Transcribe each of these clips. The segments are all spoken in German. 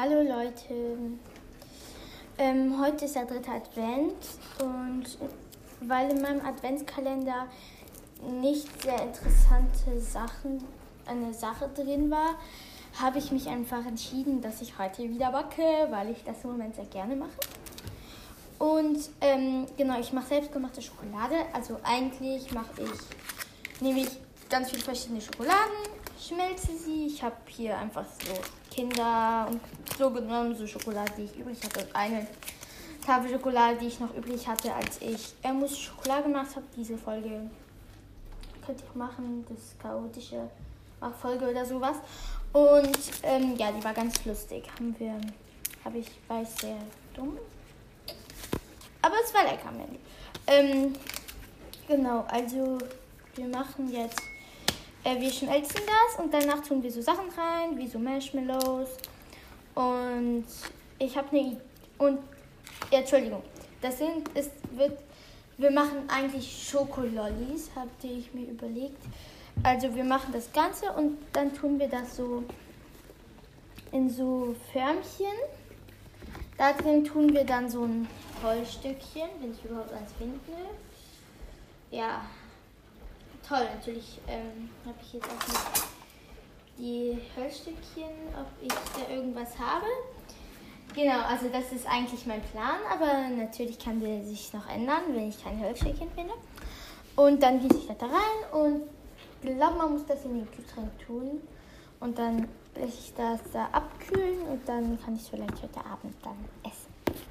Hallo Leute. Ähm, heute ist der dritte Advent und weil in meinem Adventskalender nicht sehr interessante Sachen, eine Sache drin war, habe ich mich einfach entschieden, dass ich heute wieder backe, weil ich das im Moment sehr gerne mache. Und ähm, genau, ich mache selbstgemachte Schokolade. Also eigentlich mache ich, nehme ich ganz viele verschiedene Schokoladen, schmelze sie. Ich habe hier einfach so Kinder und so genommen, so Schokolade, die ich übrig hatte. Und eine Tafel Schokolade, die ich noch übrig hatte, als ich er muss Schokolade gemacht habe. Diese Folge könnte ich machen, das chaotische Folge oder sowas. Und ähm, ja, die war ganz lustig. Haben wir, habe ich, weiß sehr dumm. Aber es war lecker, Mandy. Ähm, genau, also wir machen jetzt äh, wir schmelzen das und danach tun wir so Sachen rein, wie so Marshmallows. Und ich habe eine. Und, Entschuldigung, das sind, es wird, wir machen eigentlich Schokolollis, hatte ich mir überlegt. Also wir machen das Ganze und dann tun wir das so in so Förmchen. Da drin tun wir dann so ein Holzstückchen, wenn ich überhaupt eins finde. Ja, toll. Natürlich ähm, habe ich jetzt auch nicht die Hölzstückchen, ob ich da irgendwas habe. Genau, also das ist eigentlich mein Plan, aber natürlich kann der sich noch ändern, wenn ich kein Hölzstückchen finde. Und dann gieße ich das da rein und glaube, man muss das in den Kühlschrank tun. Und dann lasse ich das da abkühlen und dann kann ich es vielleicht heute Abend dann essen.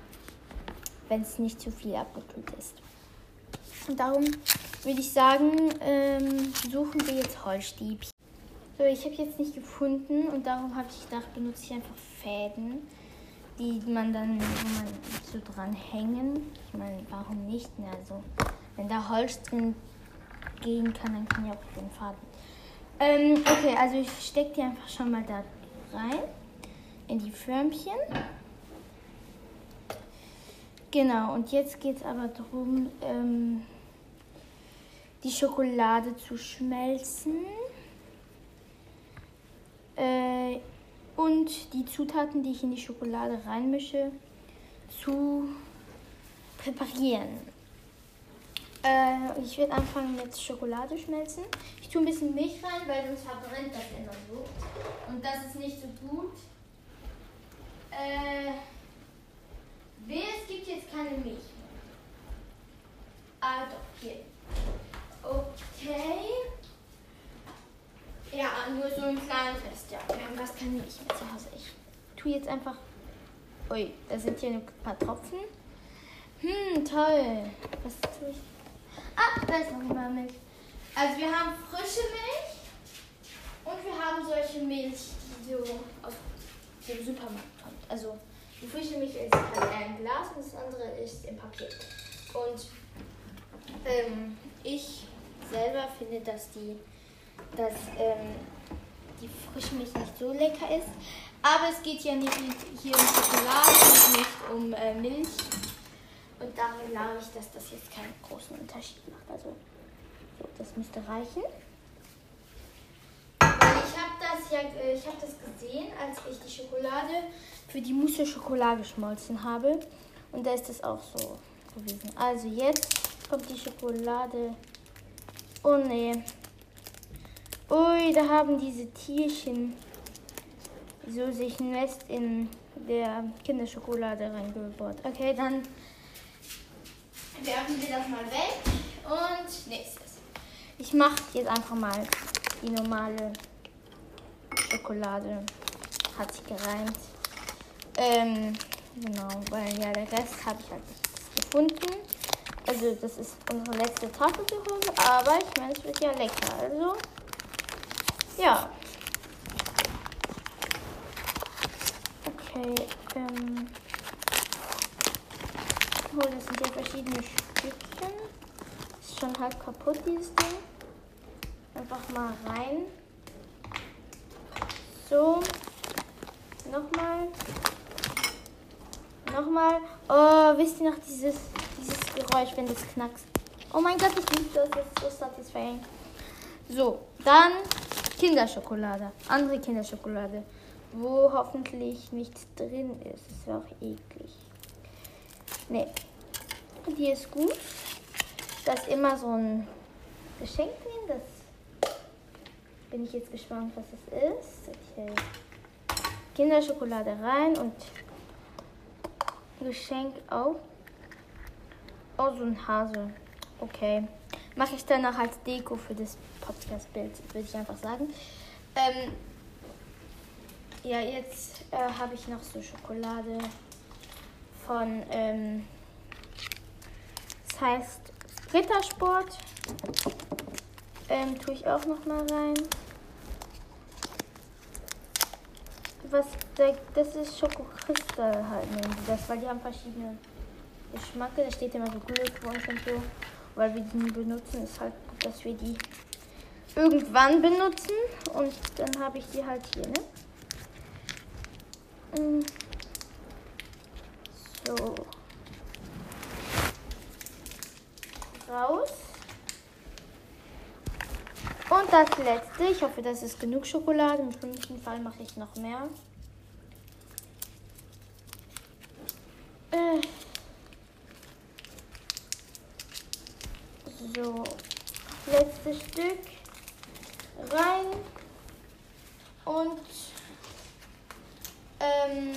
Wenn es nicht zu viel abgekühlt ist. Und darum würde ich sagen, ähm, suchen wir jetzt Holzstäbchen. So, ich habe jetzt nicht gefunden und darum habe ich gedacht, benutze ich einfach Fäden, die man dann, wo man so dran hängen. Ich meine, warum nicht? Ne? Also, wenn da Holz drin gehen kann, dann kann ich auch den Faden. Ähm, okay, also ich stecke die einfach schon mal da rein in die Förmchen. Genau, und jetzt geht es aber darum, ähm, die Schokolade zu schmelzen äh, und die Zutaten, die ich in die Schokolade reinmische, zu präparieren. Äh, ich werde anfangen mit Schokolade schmelzen. Ich tue ein bisschen Milch rein, weil sonst verbrennt das immer so. Und das ist nicht so gut. Äh, es gibt jetzt keine Milch mehr. Ah, doch, hier. Okay. Nur so ein kleines Rest. Ja, das keine Milch mehr zu Hause. Ich tue jetzt einfach. Ui, da sind hier ein paar Tropfen. Hm, toll. Was tue ich? Ah, da ist noch mal Milch. Also wir haben frische Milch und wir haben solche Milch, die so aus dem Supermarkt kommt. Also die frische Milch ist halt ein Glas und das andere ist im Papier. Und ähm, ich selber finde, dass die, dass, ähm, die frische Milch nicht so lecker ist. Aber es geht ja nicht hier um Schokolade und nicht um äh, Milch. Und darum glaube ich, dass das jetzt keinen großen Unterschied macht. Also, so, das müsste reichen. Ich habe das ja, ich das gesehen, als ich die Schokolade für die Mousse Schokolade geschmolzen habe. Und da ist das auch so gewesen. Also jetzt kommt die Schokolade. Oh nee. Ui, da haben diese Tierchen so sich ein Nest in der Kinderschokolade reingebohrt. Okay, dann werfen wir das mal weg. Und nächstes. Ich mache jetzt einfach mal die normale Schokolade. Hat sich gereimt. Ähm, genau, weil ja, der Rest habe ich halt nicht gefunden. Also, das ist unsere letzte Tafel zu Hause, aber ich meine, es wird ja lecker. Also, ja. Okay, ähm. Oh, das sind ja verschiedene Stückchen. Ist schon halb kaputt, dieses Ding. Einfach mal rein. So. Nochmal. Nochmal. Oh, wisst ihr noch dieses, dieses Geräusch, wenn das knackst? Oh mein Gott, ich liebe das. Das ist so satisfying. So, dann Kinderschokolade. Andere Kinderschokolade. wo hoffentlich nichts drin ist. Das wäre auch eklig. Nee. Die ist gut. Da ist immer so ein Geschenk drin. Das bin ich jetzt gespannt, was es ist. Okay. Kinderschokolade rein und Geschenk auch. Oh, so ein Hase. Okay. Mache ich dann noch als Deko für das Podcast-Bild, würde ich einfach sagen. Ähm, ja, jetzt äh, habe ich noch so Schokolade von, ähm, das heißt Rittersport. Ähm, tue ich auch noch mal rein. Was, das ist Schokokristall halt, das, weil die haben verschiedene Geschmacke. Da steht immer so Glückwunsch und so. Weil wir die nie benutzen, ist halt gut, dass wir die irgendwann benutzen. Und dann habe ich die halt hier, ne? Mm. So. Raus. Und das letzte. Ich hoffe, das ist genug Schokolade. Im schlimmsten Fall mache ich noch mehr. Äh. So. Letztes Stück. Rein. Und ähm,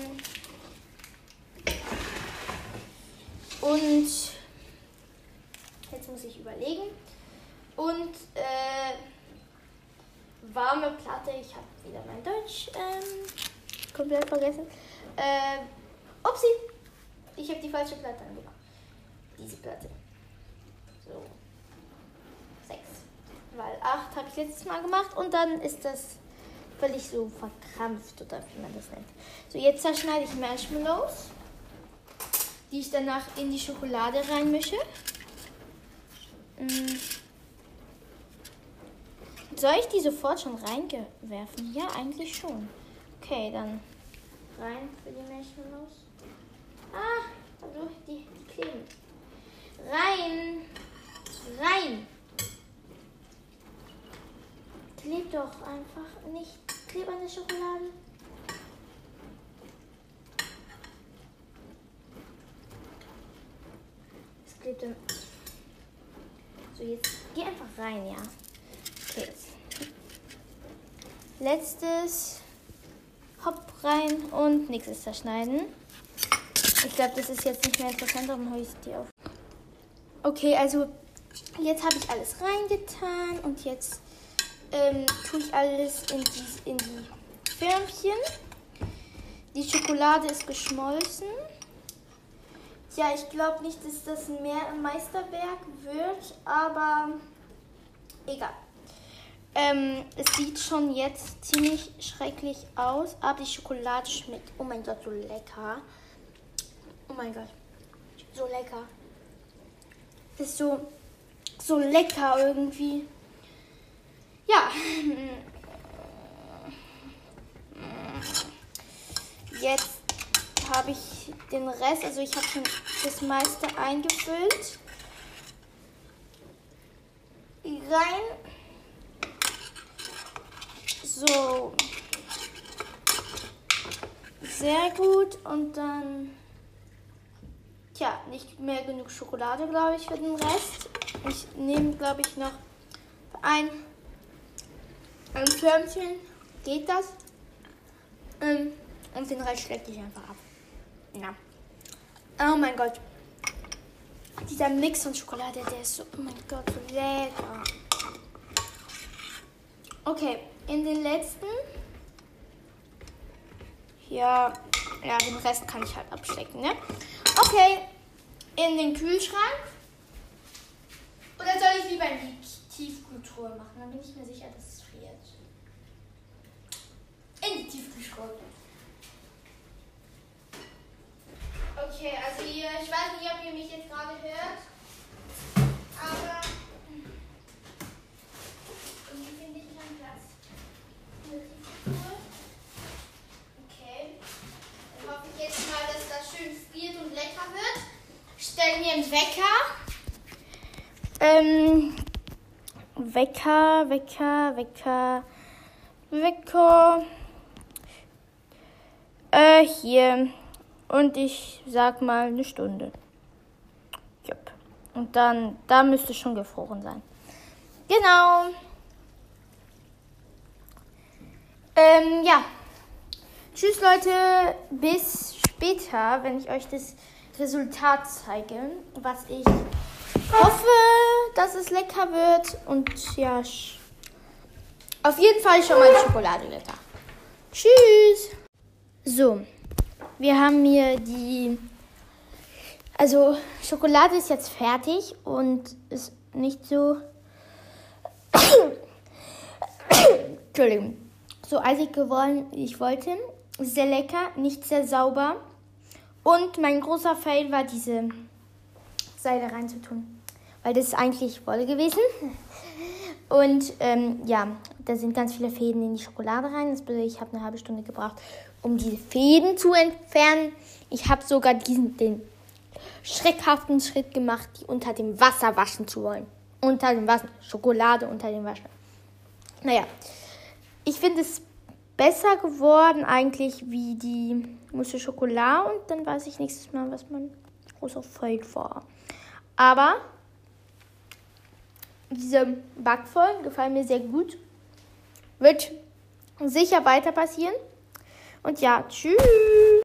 und jetzt muss ich überlegen. Und äh, warme Platte. Ich habe wieder mein Deutsch ähm, komplett vergessen. Äh, upsi, ich habe die falsche Platte angemacht. Diese Platte. So. Weil acht habe ich letztes Mal gemacht und dann ist das völlig so verkrampft oder wie man das nennt. So, jetzt zerschneide ich Marshmallows, die ich danach in die Schokolade reinmische. Mm. Soll ich die sofort schon reingewerfen? Ja, eigentlich schon. Okay, dann rein für die Marshmallows. Ah, also die, die kleben. Rein! Rein! Klebt doch einfach nicht. Kleb an der Schokolade. Es klebt dann. So, jetzt geh einfach rein, ja. Okay. Letztes. Hopp rein und nächstes zerschneiden. Ich glaube, das ist jetzt nicht mehr interessant, darum habe ich die auf. Okay, also jetzt habe ich alles reingetan und jetzt ähm, tue ich alles in die, in die Förmchen. Die Schokolade ist geschmolzen. Ja, ich glaube nicht, dass das ein Meisterwerk wird, aber egal. Ähm, es sieht schon jetzt ziemlich schrecklich aus, aber die Schokolade schmeckt, oh mein Gott, so lecker. Oh mein Gott, so lecker. Ist so, so lecker irgendwie. Ja. Jetzt habe ich den Rest, also ich habe schon das meiste eingefüllt. Rein. So. Sehr gut. Und dann. Tja, nicht mehr genug Schokolade, glaube ich, für den Rest. Ich nehme, glaube ich, noch ein ein Türmchen geht das. Ähm, und den Rest schlägt ich einfach ab. Ja. Oh mein Gott. Dieser Mix von Schokolade, der ist so, oh mein Gott, so lecker. Okay, in den letzten. Ja, ja, den Rest kann ich halt abstecken, ne? Okay, in den Kühlschrank. Oder soll ich lieber in die Tiefkultur machen? Dann bin ich mir sicher, dass es friert. In die Tiefkühlschrank. Okay, also ihr, ich weiß nicht, ob ihr mich jetzt gerade hört, aber irgendwie finde ich keinen Platz. Okay, dann hoffe ich jetzt mal, dass das schön friert und lecker wird. Stellen wir einen Wecker. Ähm, Wecker, Wecker, Wecker, Wecker. Äh, hier. Und ich sag mal eine Stunde. Jupp. Und dann, da müsste schon gefroren sein. Genau. Ähm, ja. Tschüss, Leute. Bis später, wenn ich euch das Resultat zeige, was ich hoffe dass es lecker wird. Und ja, auf jeden Fall schon mal die Schokolade lecker. Tschüss. So, wir haben hier die. Also, Schokolade ist jetzt fertig und ist nicht so. Entschuldigung. So eisig geworden, wie ich wollte. Sehr lecker, nicht sehr sauber. Und mein großer Fail war diese Seide reinzutun. Weil das ist eigentlich Wolle gewesen. Und ähm, ja, da sind ganz viele Fäden in die Schokolade rein. Das bedeutet, ich habe eine halbe Stunde gebraucht, um diese Fäden zu entfernen. Ich habe sogar diesen den schreckhaften Schritt gemacht, die unter dem Wasser waschen zu wollen. Unter dem Wasser. Schokolade unter dem Wasser. Naja, ich finde es besser geworden eigentlich wie die Mousse Schokolade und dann weiß ich nächstes Mal, was mein großer Feld war. Aber diese Backfolgen gefallen mir sehr gut. Wird sicher weiter passieren. Und ja, tschüss.